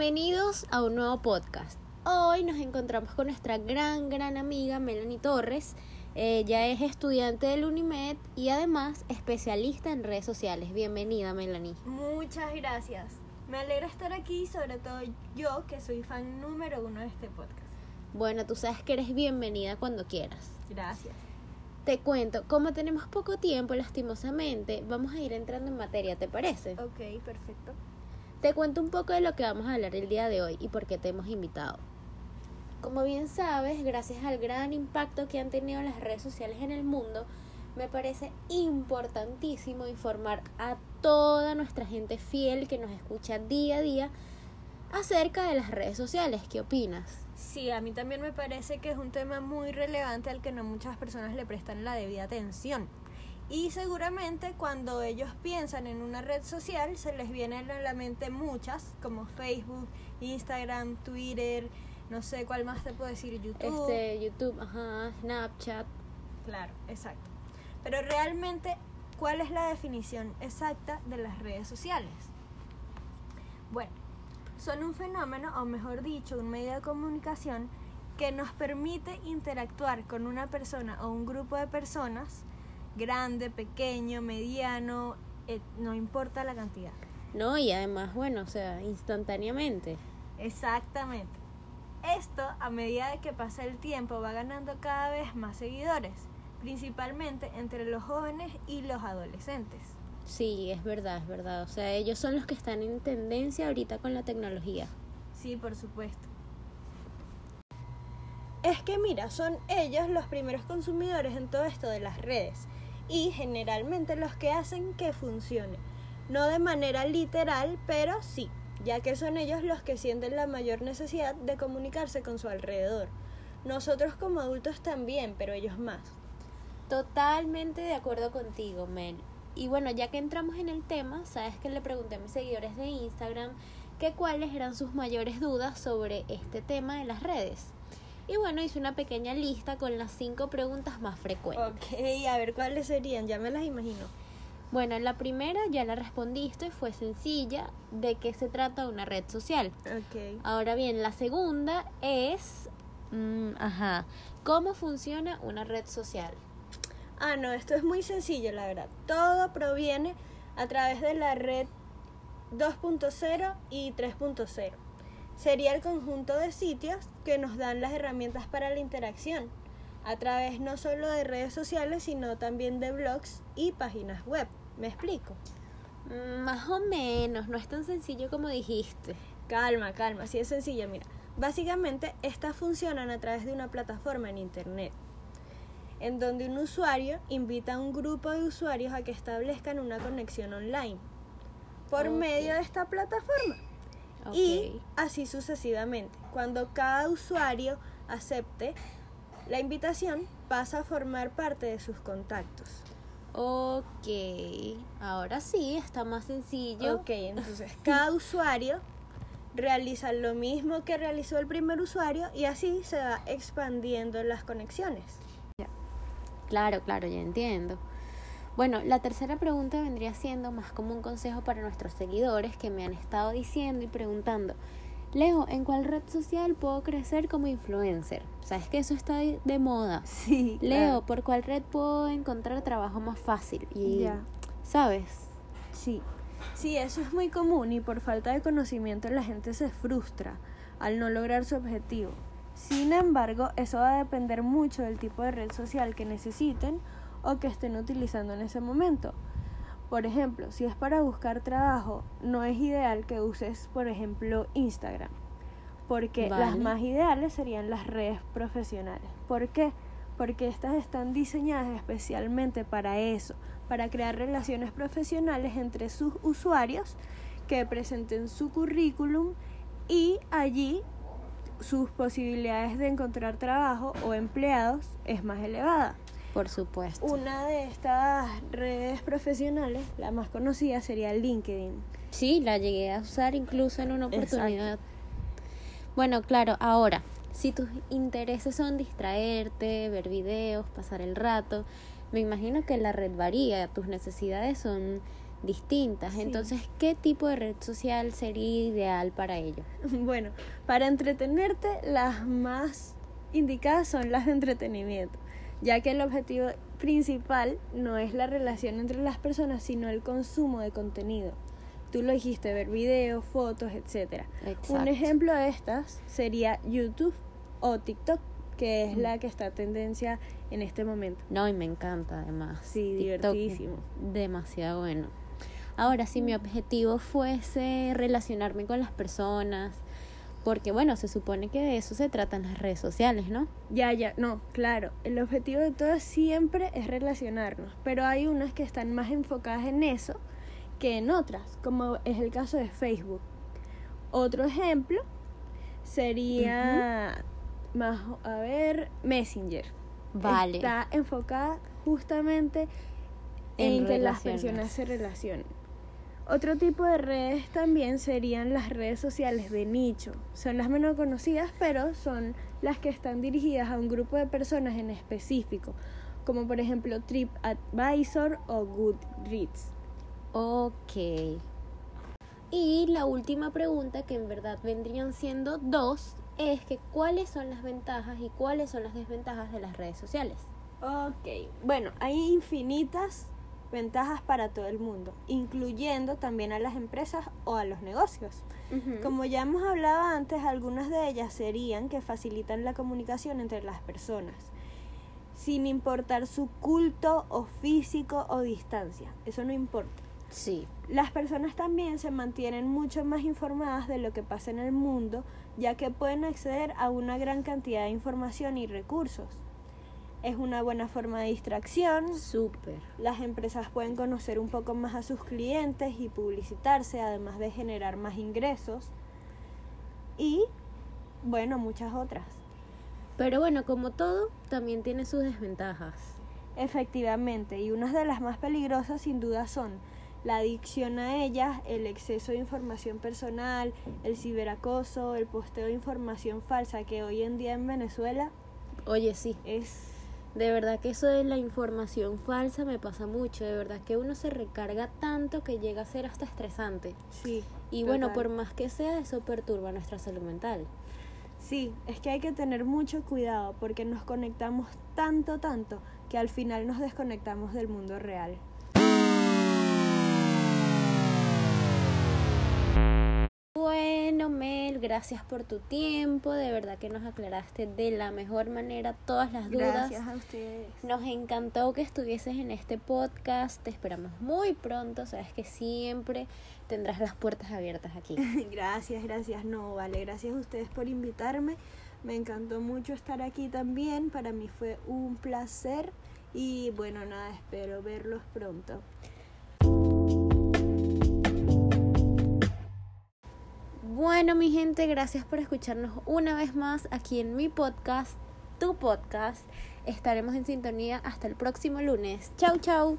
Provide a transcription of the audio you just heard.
Bienvenidos a un nuevo podcast. Hoy nos encontramos con nuestra gran, gran amiga Melanie Torres. Ella es estudiante del UNIMED y además especialista en redes sociales. Bienvenida, Melanie. Muchas gracias. Me alegra estar aquí, sobre todo yo, que soy fan número uno de este podcast. Bueno, tú sabes que eres bienvenida cuando quieras. Gracias. Te cuento, como tenemos poco tiempo, lastimosamente, vamos a ir entrando en materia, ¿te parece? Ok, perfecto. Te cuento un poco de lo que vamos a hablar el día de hoy y por qué te hemos invitado. Como bien sabes, gracias al gran impacto que han tenido las redes sociales en el mundo, me parece importantísimo informar a toda nuestra gente fiel que nos escucha día a día acerca de las redes sociales. ¿Qué opinas? Sí, a mí también me parece que es un tema muy relevante al que no muchas personas le prestan la debida atención. Y seguramente cuando ellos piensan en una red social se les vienen a la mente muchas, como Facebook, Instagram, Twitter, no sé cuál más te puedo decir, YouTube. Este, YouTube, ajá, Snapchat. Claro, exacto. Pero realmente, ¿cuál es la definición exacta de las redes sociales? Bueno, son un fenómeno, o mejor dicho, un medio de comunicación que nos permite interactuar con una persona o un grupo de personas, grande, pequeño, mediano, eh, no importa la cantidad. No, y además, bueno, o sea, instantáneamente. Exactamente. Esto, a medida de que pasa el tiempo, va ganando cada vez más seguidores, principalmente entre los jóvenes y los adolescentes. Sí, es verdad, es verdad. O sea, ellos son los que están en tendencia ahorita con la tecnología. Sí, por supuesto. Es que mira, son ellos los primeros consumidores en todo esto de las redes y generalmente los que hacen que funcione. No de manera literal, pero sí, ya que son ellos los que sienten la mayor necesidad de comunicarse con su alrededor. Nosotros como adultos también, pero ellos más. Totalmente de acuerdo contigo, Mel. Y bueno, ya que entramos en el tema, sabes que le pregunté a mis seguidores de Instagram que cuáles eran sus mayores dudas sobre este tema de las redes. Y bueno, hice una pequeña lista con las cinco preguntas más frecuentes. Ok, a ver cuáles serían, ya me las imagino. Bueno, la primera ya la respondiste, fue sencilla, ¿de qué se trata una red social? Ok. Ahora bien, la segunda es, mm, ajá, ¿cómo funciona una red social? Ah, no, esto es muy sencillo, la verdad. Todo proviene a través de la red 2.0 y 3.0. Sería el conjunto de sitios que nos dan las herramientas para la interacción, a través no solo de redes sociales, sino también de blogs y páginas web. ¿Me explico? Mm, Más o menos, no es tan sencillo como dijiste. Calma, calma, sí es sencillo, mira. Básicamente, estas funcionan a través de una plataforma en Internet, en donde un usuario invita a un grupo de usuarios a que establezcan una conexión online por medio de esta plataforma. Y así sucesivamente. Cuando cada usuario acepte la invitación, pasa a formar parte de sus contactos. Ok, ahora sí, está más sencillo. Ok, entonces cada usuario realiza lo mismo que realizó el primer usuario y así se va expandiendo las conexiones. Claro, claro, ya entiendo. Bueno, la tercera pregunta vendría siendo más como un consejo para nuestros seguidores que me han estado diciendo y preguntando, Leo, ¿en cuál red social puedo crecer como influencer? Sabes que eso está de moda. Sí, Leo, ¿por cuál red puedo encontrar trabajo más fácil? Y, Ya. ¿sabes? Sí. Sí, eso es muy común y por falta de conocimiento la gente se frustra al no lograr su objetivo. Sin embargo, eso va a depender mucho del tipo de red social que necesiten o que estén utilizando en ese momento. Por ejemplo, si es para buscar trabajo, no es ideal que uses, por ejemplo, Instagram, porque las más ideales serían las redes profesionales. ¿Por qué? Porque estas están diseñadas especialmente para eso, para crear relaciones profesionales entre sus usuarios que presenten su currículum y allí sus posibilidades de encontrar trabajo o empleados es más elevada. Por supuesto. Una de estas redes profesionales, la más conocida, sería LinkedIn. Sí, la llegué a usar incluso en una Exacto. oportunidad. Bueno, claro, ahora, si tus intereses son distraerte, ver videos, pasar el rato, me imagino que la red varía, tus necesidades son distintas. Sí. Entonces, ¿qué tipo de red social sería ideal para ello? Bueno, para entretenerte, las más indicadas son las de entretenimiento, ya que el objetivo principal no es la relación entre las personas, sino el consumo de contenido. Tú lo dijiste, ver videos, fotos, etc. Un Exacto. ejemplo de estas sería YouTube o TikTok, que es la que está tendencia en este momento. No, y me encanta además. Sí, TikTok, divertidísimo. Demasiado bueno. Ahora, si mi objetivo fuese relacionarme con las personas, porque bueno, se supone que de eso se tratan las redes sociales, ¿no? Ya, ya, no, claro, el objetivo de todas siempre es relacionarnos, pero hay unas que están más enfocadas en eso que en otras, como es el caso de Facebook. Otro ejemplo sería más, a ver, Messenger. Vale. Está enfocada justamente En en, que las personas se relacionen. Otro tipo de redes también serían las redes sociales de nicho. Son las menos conocidas, pero son las que están dirigidas a un grupo de personas en específico, como por ejemplo TripAdvisor o Goodreads. Ok. Y la última pregunta, que en verdad vendrían siendo dos, es que cuáles son las ventajas y cuáles son las desventajas de las redes sociales. Ok, bueno, hay infinitas ventajas para todo el mundo, incluyendo también a las empresas o a los negocios. Como ya hemos hablado antes, algunas de ellas serían que facilitan la comunicación entre las personas, sin importar su culto o físico o distancia. Eso no importa. Sí. Las personas también se mantienen mucho más informadas de lo que pasa en el mundo, ya que pueden acceder a una gran cantidad de información y recursos. Es una buena forma de distracción, Súper. las empresas pueden conocer un poco más a sus clientes y publicitarse, además de generar más ingresos. Y, bueno, muchas otras. Pero bueno, como todo, también tiene sus desventajas. Efectivamente, y unas de las más peligrosas sin duda son la adicción a ellas, el exceso de información personal, el ciberacoso, el posteo de información falsa que hoy en día en Venezuela Oye, sí. es... De verdad que eso de la información falsa me pasa mucho. De verdad que uno se recarga tanto que llega a ser hasta estresante. Sí. Y bueno, por más que sea, eso perturba nuestra salud mental. Sí, es que hay que tener mucho cuidado porque nos conectamos tanto, tanto, que al final nos desconectamos del mundo real. Bueno, Mel, gracias por tu tiempo. De verdad que nos aclaraste de la mejor manera todas las dudas. Gracias a ustedes. Nos encantó que estuvieses en este podcast. Te esperamos muy pronto. Sabes que siempre tendrás las puertas abiertas aquí. Gracias, gracias. No, vale, gracias a ustedes por invitarme. Me encantó mucho estar aquí también. Para mí fue un placer. Y bueno, nada, espero verlos pronto. Bueno, mi gente, gracias por escucharnos una vez más aquí en mi podcast, tu podcast. Estaremos en sintonía hasta el próximo lunes. Chau, chau.